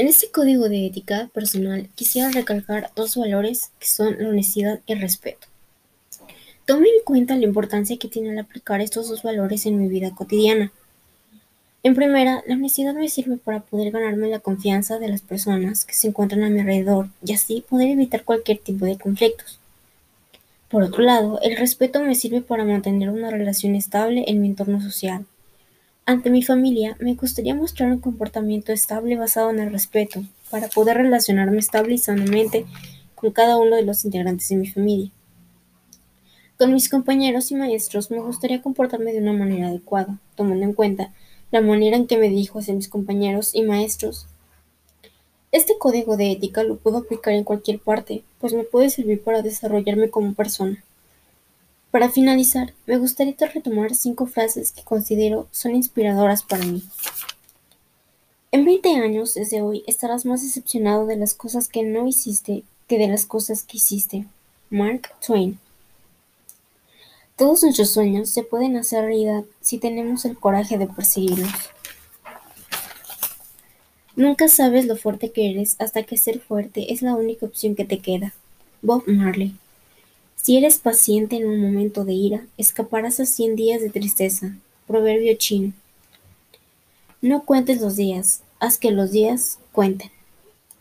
En este código de ética personal quisiera recalcar dos valores que son la honestidad y el respeto. Tome en cuenta la importancia que tiene al aplicar estos dos valores en mi vida cotidiana. En primera, la honestidad me sirve para poder ganarme la confianza de las personas que se encuentran a mi alrededor y así poder evitar cualquier tipo de conflictos. Por otro lado, el respeto me sirve para mantener una relación estable en mi entorno social. Ante mi familia, me gustaría mostrar un comportamiento estable basado en el respeto, para poder relacionarme estable y sanamente con cada uno de los integrantes de mi familia. Con mis compañeros y maestros me gustaría comportarme de una manera adecuada, tomando en cuenta la manera en que me dirijo hacia mis compañeros y maestros. Este código de ética lo puedo aplicar en cualquier parte, pues me puede servir para desarrollarme como persona. Para finalizar, me gustaría retomar cinco frases que considero son inspiradoras para mí. En 20 años desde hoy estarás más decepcionado de las cosas que no hiciste que de las cosas que hiciste. Mark Twain. Todos nuestros sueños se pueden hacer realidad si tenemos el coraje de perseguirlos. Nunca sabes lo fuerte que eres hasta que ser fuerte es la única opción que te queda. Bob Marley. Si eres paciente en un momento de ira, escaparás a cien días de tristeza. Proverbio chino. No cuentes los días, haz que los días cuenten.